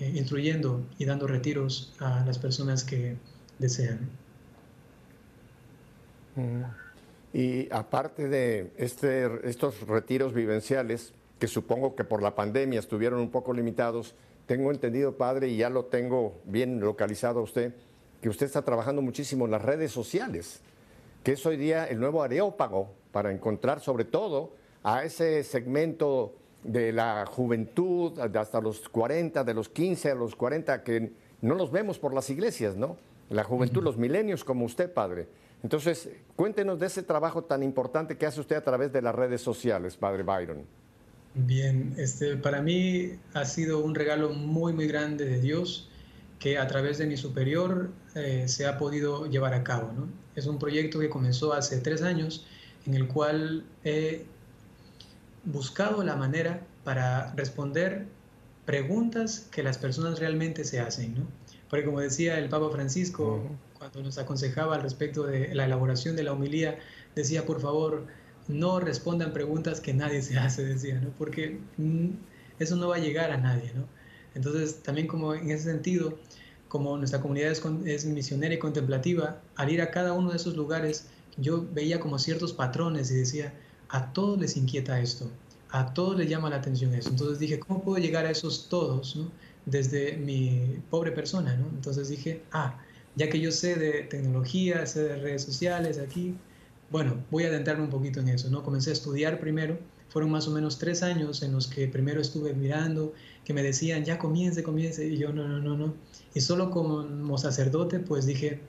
eh, instruyendo y dando retiros a las personas que desean. Mm. Y aparte de este, estos retiros vivenciales, que supongo que por la pandemia estuvieron un poco limitados, tengo entendido, padre, y ya lo tengo bien localizado a usted, que usted está trabajando muchísimo en las redes sociales, que es hoy día el nuevo areópago para encontrar sobre todo a ese segmento de la juventud, hasta los 40, de los 15 a los 40, que no los vemos por las iglesias, ¿no? La juventud, los milenios como usted, padre. Entonces, cuéntenos de ese trabajo tan importante que hace usted a través de las redes sociales, padre Byron. Bien, este, para mí ha sido un regalo muy, muy grande de Dios que a través de mi superior eh, se ha podido llevar a cabo. ¿no? Es un proyecto que comenzó hace tres años en el cual he buscado la manera para responder preguntas que las personas realmente se hacen. ¿no? Porque como decía el Papa Francisco, cuando nos aconsejaba al respecto de la elaboración de la homilía, decía, por favor, no respondan preguntas que nadie se hace, decía, ¿no? Porque mm, eso no va a llegar a nadie, ¿no? Entonces, también como en ese sentido, como nuestra comunidad es, misionera y contemplativa, al ir a cada uno de esos lugares, yo veía como ciertos patrones y decía, a todos les inquieta esto, a todos les llama la atención eso. Entonces dije, ¿cómo puedo llegar a esos todos, ¿no? desde mi pobre persona? ¿no? Entonces dije, ah, ya que yo sé de tecnología, sé de redes sociales aquí, bueno, voy a adentrarme un poquito en eso, ¿no? Comencé a estudiar primero, fueron más o menos tres años en los que primero estuve mirando, que me decían, ya comience, comience, y yo, no, no, no, no. Y solo como sacerdote, pues dije,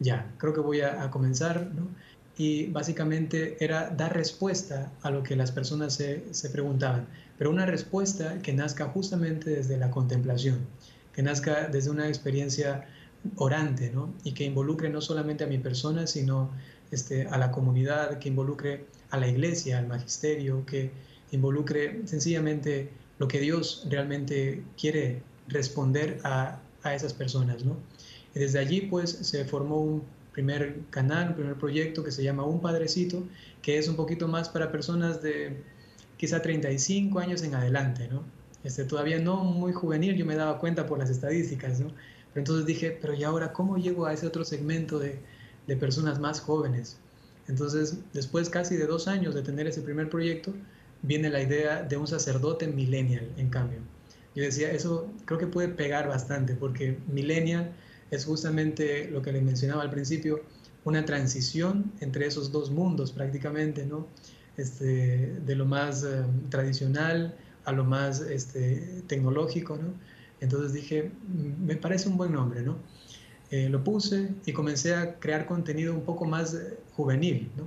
ya, creo que voy a, comenzar, ¿no? Y básicamente era dar respuesta a lo que las personas se, se preguntaban, pero una respuesta que nazca justamente desde la contemplación, que nazca desde una experiencia orante, ¿no? Y que involucre no solamente a mi persona, sino este, a la comunidad, que involucre a la iglesia, al magisterio, que involucre sencillamente lo que Dios realmente quiere responder a, a esas personas, ¿no? Y desde allí pues se formó un primer canal, un primer proyecto que se llama Un Padrecito, que es un poquito más para personas de quizá 35 años en adelante, ¿no? Este, todavía no muy juvenil, yo me daba cuenta por las estadísticas, ¿no? Pero entonces dije, pero ¿y ahora cómo llego a ese otro segmento de, de personas más jóvenes. Entonces, después casi de dos años de tener ese primer proyecto, viene la idea de un sacerdote millennial, en cambio. Yo decía, eso creo que puede pegar bastante, porque millennial es justamente lo que le mencionaba al principio, una transición entre esos dos mundos prácticamente, ¿no? Este, de lo más eh, tradicional a lo más este, tecnológico, ¿no? Entonces dije, me parece un buen nombre, ¿no? Eh, lo puse y comencé a crear contenido un poco más eh, juvenil, ¿no?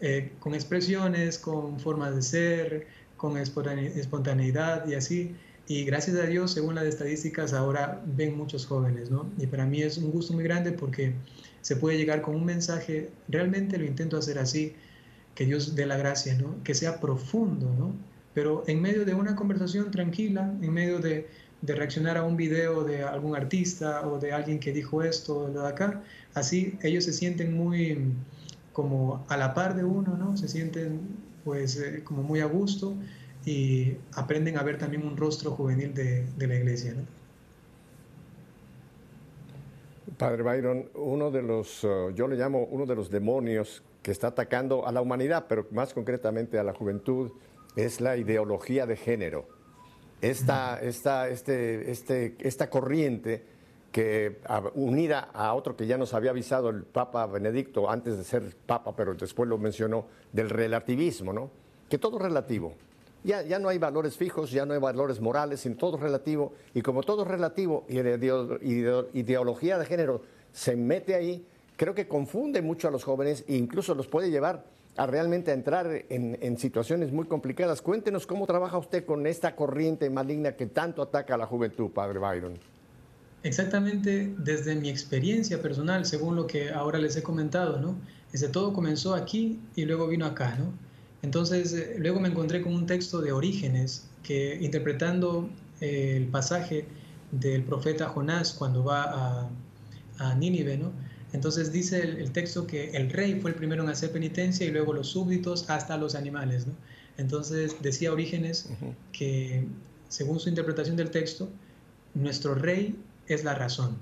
Eh, con expresiones, con formas de ser, con espontaneidad y así. Y gracias a Dios, según las estadísticas, ahora ven muchos jóvenes, ¿no? Y para mí es un gusto muy grande porque se puede llegar con un mensaje, realmente lo intento hacer así, que Dios dé la gracia, ¿no? Que sea profundo, ¿no? Pero en medio de una conversación tranquila, en medio de, de reaccionar a un video de algún artista o de alguien que dijo esto o lo de acá. Así ellos se sienten muy como a la par de uno, ¿no? Se sienten pues eh, como muy a gusto y aprenden a ver también un rostro juvenil de, de la iglesia. Padre Byron, uno de los, uh, yo le llamo uno de los demonios que está atacando a la humanidad, pero más concretamente a la juventud, es la ideología de género esta, esta, este, este, esta corriente que unida a otro que ya nos había avisado el Papa Benedicto antes de ser Papa, pero después lo mencionó, del relativismo, ¿no? Que todo es relativo. Ya, ya no hay valores fijos, ya no hay valores morales, sino todo es relativo. Y como todo es relativo y la ideología de género se mete ahí, creo que confunde mucho a los jóvenes e incluso los puede llevar a realmente entrar en, situaciones muy complicadas. Cuéntenos cómo trabaja usted con esta corriente maligna que tanto ataca a la juventud, Padre Byron. Exactamente desde mi experiencia personal, según lo que ahora les he comentado, ¿no? Desde todo comenzó aquí y luego vino acá, ¿no? Entonces, eh, luego me encontré con un texto de Orígenes que interpretando eh, el pasaje del profeta Jonás cuando va a, a Nínive, ¿no? Entonces dice el, texto que el rey fue el primero en hacer penitencia y luego los súbditos hasta los animales. Entonces decía Orígenes que, según su interpretación del texto, nuestro rey es la razón.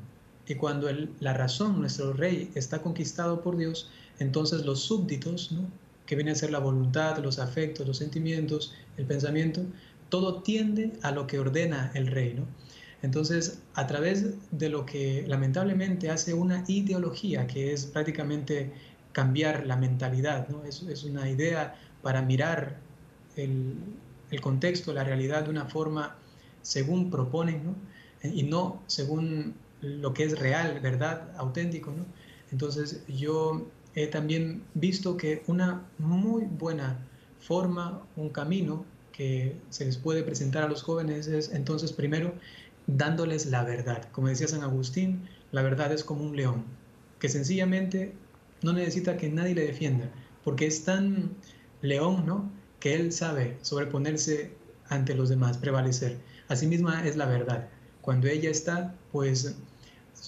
Y cuando la razón, nuestro rey, está conquistado por Dios, entonces los súbditos, que viene a ser la voluntad, los afectos, los sentimientos, el pensamiento, todo tiende a lo que ordena el rey. ¿no? Entonces, a través de lo que lamentablemente hace una ideología, que es prácticamente cambiar la mentalidad, ¿no? es, es una idea para mirar el, el, contexto, la realidad de una forma según proponen, ¿no? y no según lo que es real, verdad, auténtico. ¿no? Entonces, yo he también visto que una muy buena forma, un camino que se les puede presentar a los jóvenes es entonces primero dándoles la verdad. Como decía San Agustín, la verdad es como un león, que sencillamente no necesita que nadie le defienda, porque es tan león, ¿no? Que él sabe sobreponerse ante los demás, prevalecer. Asimisma es la verdad. Cuando ella está, pues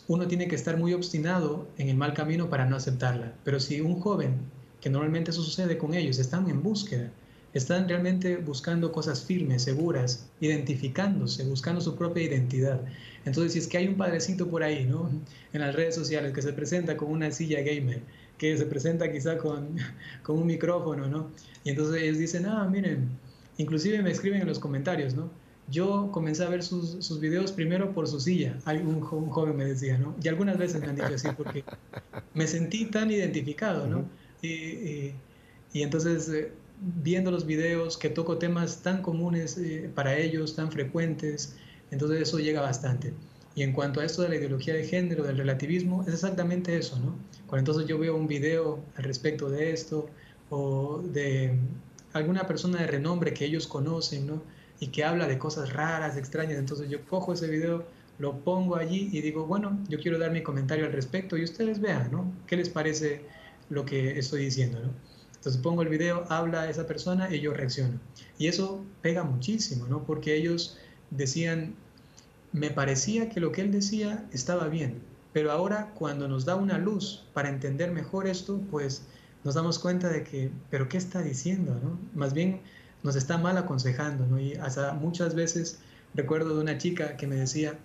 uno tiene que estar muy obstinado en el mal camino para no aceptarla. Pero si un joven, que normalmente eso sucede con ellos, están en búsqueda, están realmente buscando cosas firmes, seguras, identificándose, buscando su propia identidad. Entonces, si es que hay un padrecito por ahí, ¿no? En las redes sociales que se presenta con una silla gamer, que se presenta quizá con, con un micrófono, ¿no? Y entonces ellos dicen, ah, miren, inclusive me escriben en los comentarios, ¿no? Yo comencé a ver sus, sus videos primero por su silla, un, un, joven me decía, ¿no? Y algunas veces me han dicho así porque me sentí tan identificado, ¿no? y, y, y, entonces eh, viendo los videos que toco temas tan comunes eh, para ellos, tan frecuentes, entonces eso llega bastante. Y en cuanto a esto de la ideología de género, del relativismo, es exactamente eso, ¿no? Cuando entonces yo veo un video al respecto de esto o de alguna persona de renombre que ellos conocen, ¿no? Y que habla de cosas raras, extrañas, entonces yo cojo ese video, lo pongo allí y digo, bueno, yo quiero dar mi comentario al respecto y ustedes vean, ¿no? ¿Qué les parece lo que estoy diciendo, ¿no? Entonces pongo el video, habla esa persona y yo reacciono. Y eso pega muchísimo, ¿no? Porque ellos decían, me parecía que lo que él decía estaba bien, pero ahora cuando nos da una luz para entender mejor esto, pues nos damos cuenta de que, pero ¿qué está diciendo? Más bien nos está mal aconsejando, ¿no? Y hasta muchas veces recuerdo de una chica que me decía,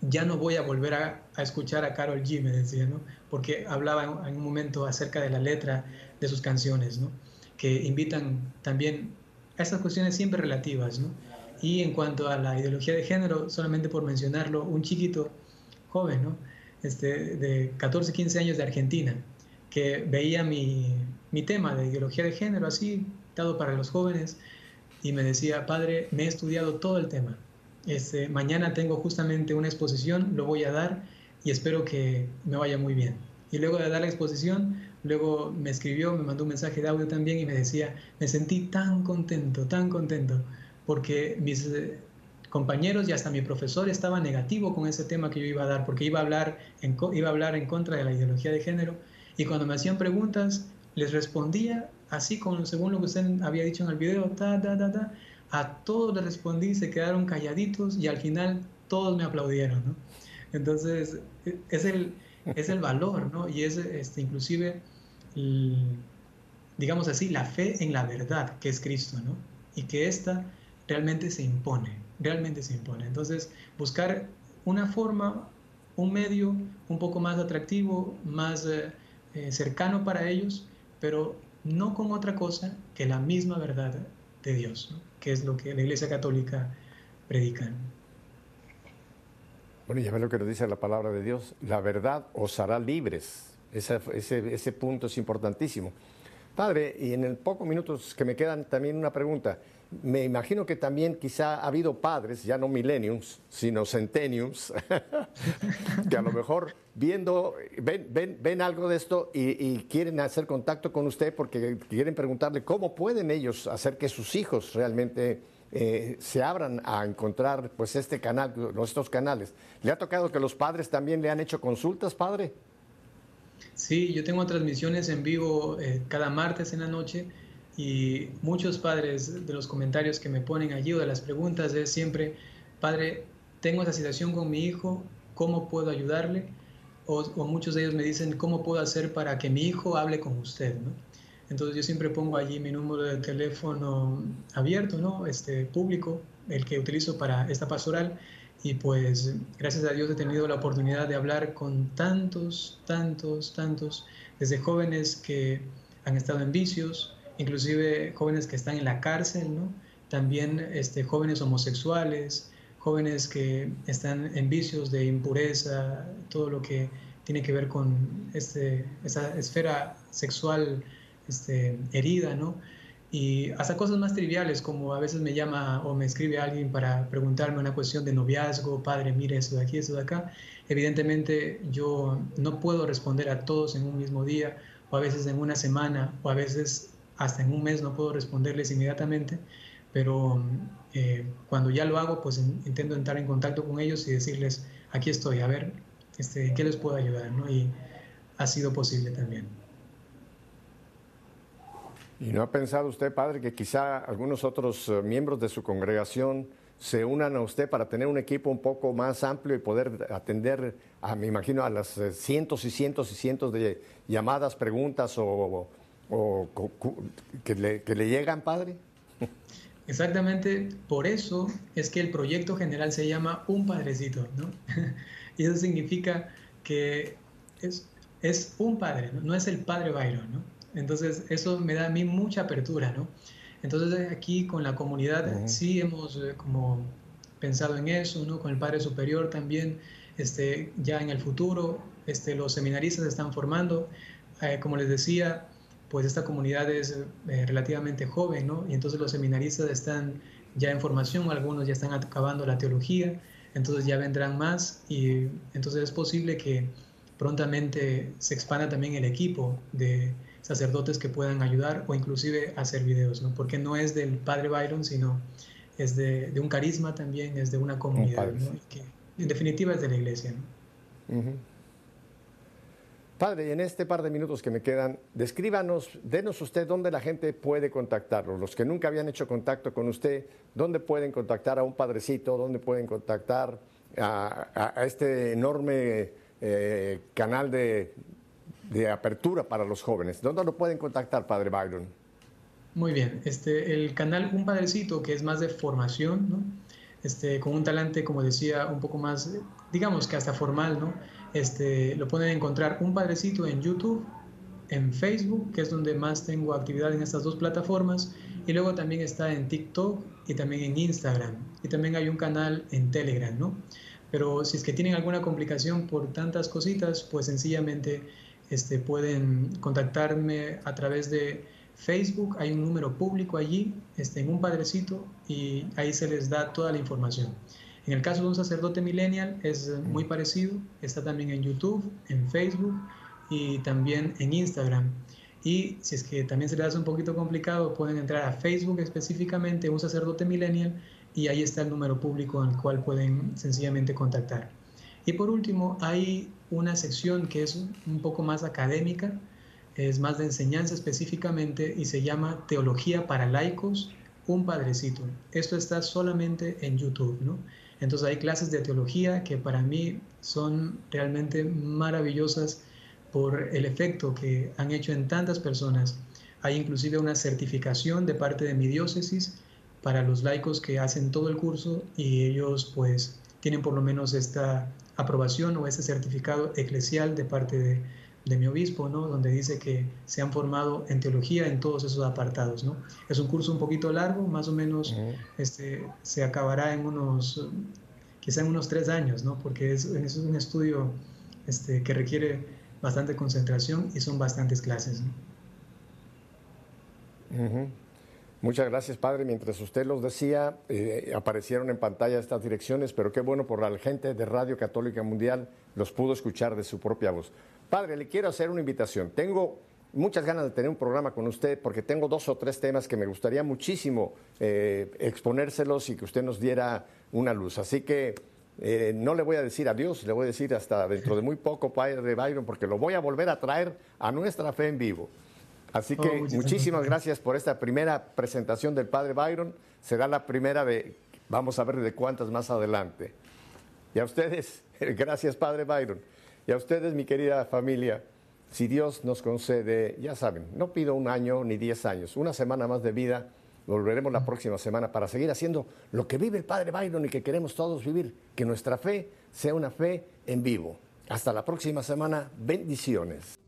ya no voy a volver a, escuchar a Carol G, me decía, ¿no? Porque hablaba en, un momento acerca de la letra de sus canciones, ¿no? Que invitan también a estas cuestiones siempre relativas, ¿no? Y en cuanto a la ideología de género, solamente por mencionarlo, un chiquito joven, ¿no? Este, de 14, 15 años de Argentina, que veía mi, mi tema de ideología de género así, dado para los jóvenes, y me decía, padre, me he estudiado todo el tema, este, mañana tengo justamente una exposición, lo voy a dar y espero que me vaya muy bien. Y luego de dar la exposición, luego me escribió, me mandó un mensaje de audio también y me decía, me sentí tan contento, tan contento, porque mis eh, compañeros y hasta mi profesor estaba negativo con ese tema que yo iba a dar, porque iba a hablar en, iba a hablar en contra de la ideología de género. Y cuando me hacían preguntas, les respondía así con, según lo que usted había dicho en el video, ta, ta, ta, ta a todos les respondí, se quedaron calladitos y al final todos me aplaudieron, ¿no? Entonces, es el, es el valor, ¿no? Y es este, inclusive, digamos así, la fe en la verdad que es Cristo, ¿no? Y que esta realmente se impone, realmente se impone. Entonces, buscar una forma, un medio un poco más atractivo, más eh, eh, cercano para ellos, pero no con otra cosa que la misma verdad de Dios. ¿no? que es lo que la Iglesia Católica predica. Bueno, ya ve lo que nos dice la palabra de Dios, la verdad os hará libres. Ese, punto es importantísimo. Padre, y en el pocos minutos que me quedan también una pregunta. Me imagino que también quizá ha habido padres, ya no millenniums, sino centenniums, que a lo mejor viendo, ven algo de esto y, quieren hacer contacto con usted porque quieren preguntarle cómo pueden ellos hacer que sus hijos realmente eh, se abran a encontrar pues este canal, estos canales. ¿Le ha tocado que los padres también le han hecho consultas, padre? Sí, yo tengo transmisiones en vivo eh, cada martes en la noche y muchos padres de los comentarios que me ponen allí o de las preguntas es siempre, padre, tengo esta situación con mi hijo, ¿cómo puedo ayudarle? O, muchos de ellos me dicen, ¿cómo puedo hacer para que mi hijo hable con usted? ¿no? Entonces yo siempre pongo allí mi número de teléfono abierto, ¿no? este, público, el que utilizo para esta pastoral, Y pues gracias a Dios he tenido la oportunidad de hablar con tantos, tantos, tantos, desde jóvenes que han estado en vicios, inclusive jóvenes que están en la cárcel, ¿no? También este, jóvenes homosexuales, jóvenes que están en vicios de impureza, todo lo que tiene que ver con este, esa esfera sexual este, herida, ¿no? Y hasta cosas más triviales, como a veces me llama o me escribe alguien para preguntarme una cuestión de noviazgo, padre, mire eso de aquí, eso de acá. Evidentemente yo no puedo responder a todos en un mismo día, o a veces en una semana, o a veces hasta en un mes no puedo responderles inmediatamente, pero eh, cuando ya lo hago, pues intento entrar en contacto con ellos y decirles, aquí estoy, a ver, este, ¿qué les puedo ayudar? ¿no? Y ha sido posible también. ¿Y no ha pensado usted, padre, que quizá algunos otros eh, miembros de su congregación se unan a usted para tener un equipo un poco más amplio y poder atender, a, me imagino, a las eh, cientos y cientos y cientos de llamadas, preguntas o, que, le, llegan, padre? Exactamente por eso es que el proyecto general se llama Un Padrecito, ¿no? y eso significa que es, es un padre, ¿no? es el padre Byron, ¿no? Entonces eso me da a mí mucha apertura, ¿no? Entonces aquí con la comunidad sí hemos eh, como pensado en eso, ¿no? Con el Padre Superior también, este, ya en el futuro, este, los seminaristas están formando, eh, como les decía, pues esta comunidad es eh, relativamente joven, ¿no? Y entonces los seminaristas están ya en formación, algunos ya están acabando la teología, entonces ya vendrán más y entonces es posible que prontamente se expanda también el equipo de sacerdotes que puedan ayudar o inclusive hacer videos, ¿no? Porque no es del padre Byron, sino es de, un carisma también, es de una comunidad, ¿no? que en definitiva es de la iglesia, ¿no? Padre, en este par de minutos que me quedan, descríbanos, denos usted dónde la gente puede contactarlo. Los que nunca habían hecho contacto con usted, ¿dónde pueden contactar a un padrecito? ¿Dónde pueden contactar a, este enorme eh, canal de, apertura para los jóvenes? ¿Dónde lo pueden contactar, Padre Byron? Muy bien, este, el canal Un Padrecito, que es más de formación, ¿no? este, con un talante, como decía, un poco más, digamos que hasta formal, ¿no? Este, lo pueden encontrar un padrecito en YouTube, en Facebook, que es donde más tengo actividad en estas dos plataformas, y luego también está en TikTok y también en Instagram, y también hay un canal en Telegram, ¿no? Pero si es que tienen alguna complicación por tantas cositas, pues sencillamente este, pueden contactarme a través de Facebook, hay un número público allí, este, en un padrecito, y ahí se les da toda la información. En el caso de un sacerdote millennial es muy parecido, está también en YouTube, en Facebook y también en Instagram. Y si es que también se les hace un poquito complicado, pueden entrar a Facebook específicamente, un sacerdote millennial, y ahí está el número público el cual pueden sencillamente contactar. Y por último, hay una sección que es un poco más académica, es más de enseñanza específicamente y se llama Teología para laicos, un padrecito. Esto está solamente en YouTube, ¿no? Entonces hay clases de teología que para mí son realmente maravillosas por el efecto que han hecho en tantas personas. Hay inclusive una certificación de parte de mi diócesis para los laicos que hacen todo el curso y ellos pues tienen por lo menos esta aprobación o este certificado eclesial de parte de, de mi obispo, ¿no? donde dice que se han formado en teología en todos esos apartados. ¿no? Es un curso un poquito largo, más o menos este, se acabará en unos, quizá en unos tres años, ¿no? porque es, es un estudio este, que requiere bastante concentración y son bastantes clases. Muchas gracias, padre. Mientras usted los decía, eh, aparecieron en pantalla estas direcciones, pero qué bueno por la gente de Radio Católica Mundial los pudo escuchar de su propia voz. Padre, le quiero hacer una invitación. Tengo muchas ganas de tener un programa con usted porque tengo dos o tres temas que me gustaría muchísimo eh, exponérselos y que usted nos diera una luz. Así que eh, no le voy a decir adiós, le voy a decir hasta dentro de muy poco, Padre Byron, porque lo voy a volver a traer a nuestra fe en vivo. Así que oh, muchísimas gracias por esta primera presentación del Padre Byron. Será la primera de, vamos a ver de cuántas más adelante. Y a ustedes, gracias Padre Byron. Y a ustedes, mi querida familia, si Dios nos concede, ya saben, no pido un año ni diez años, una semana más de vida, Volveremos la próxima semana para seguir haciendo lo que vive el Padre Byron y que queremos todos vivir, que nuestra fe sea una fe en vivo. Hasta la próxima semana, bendiciones.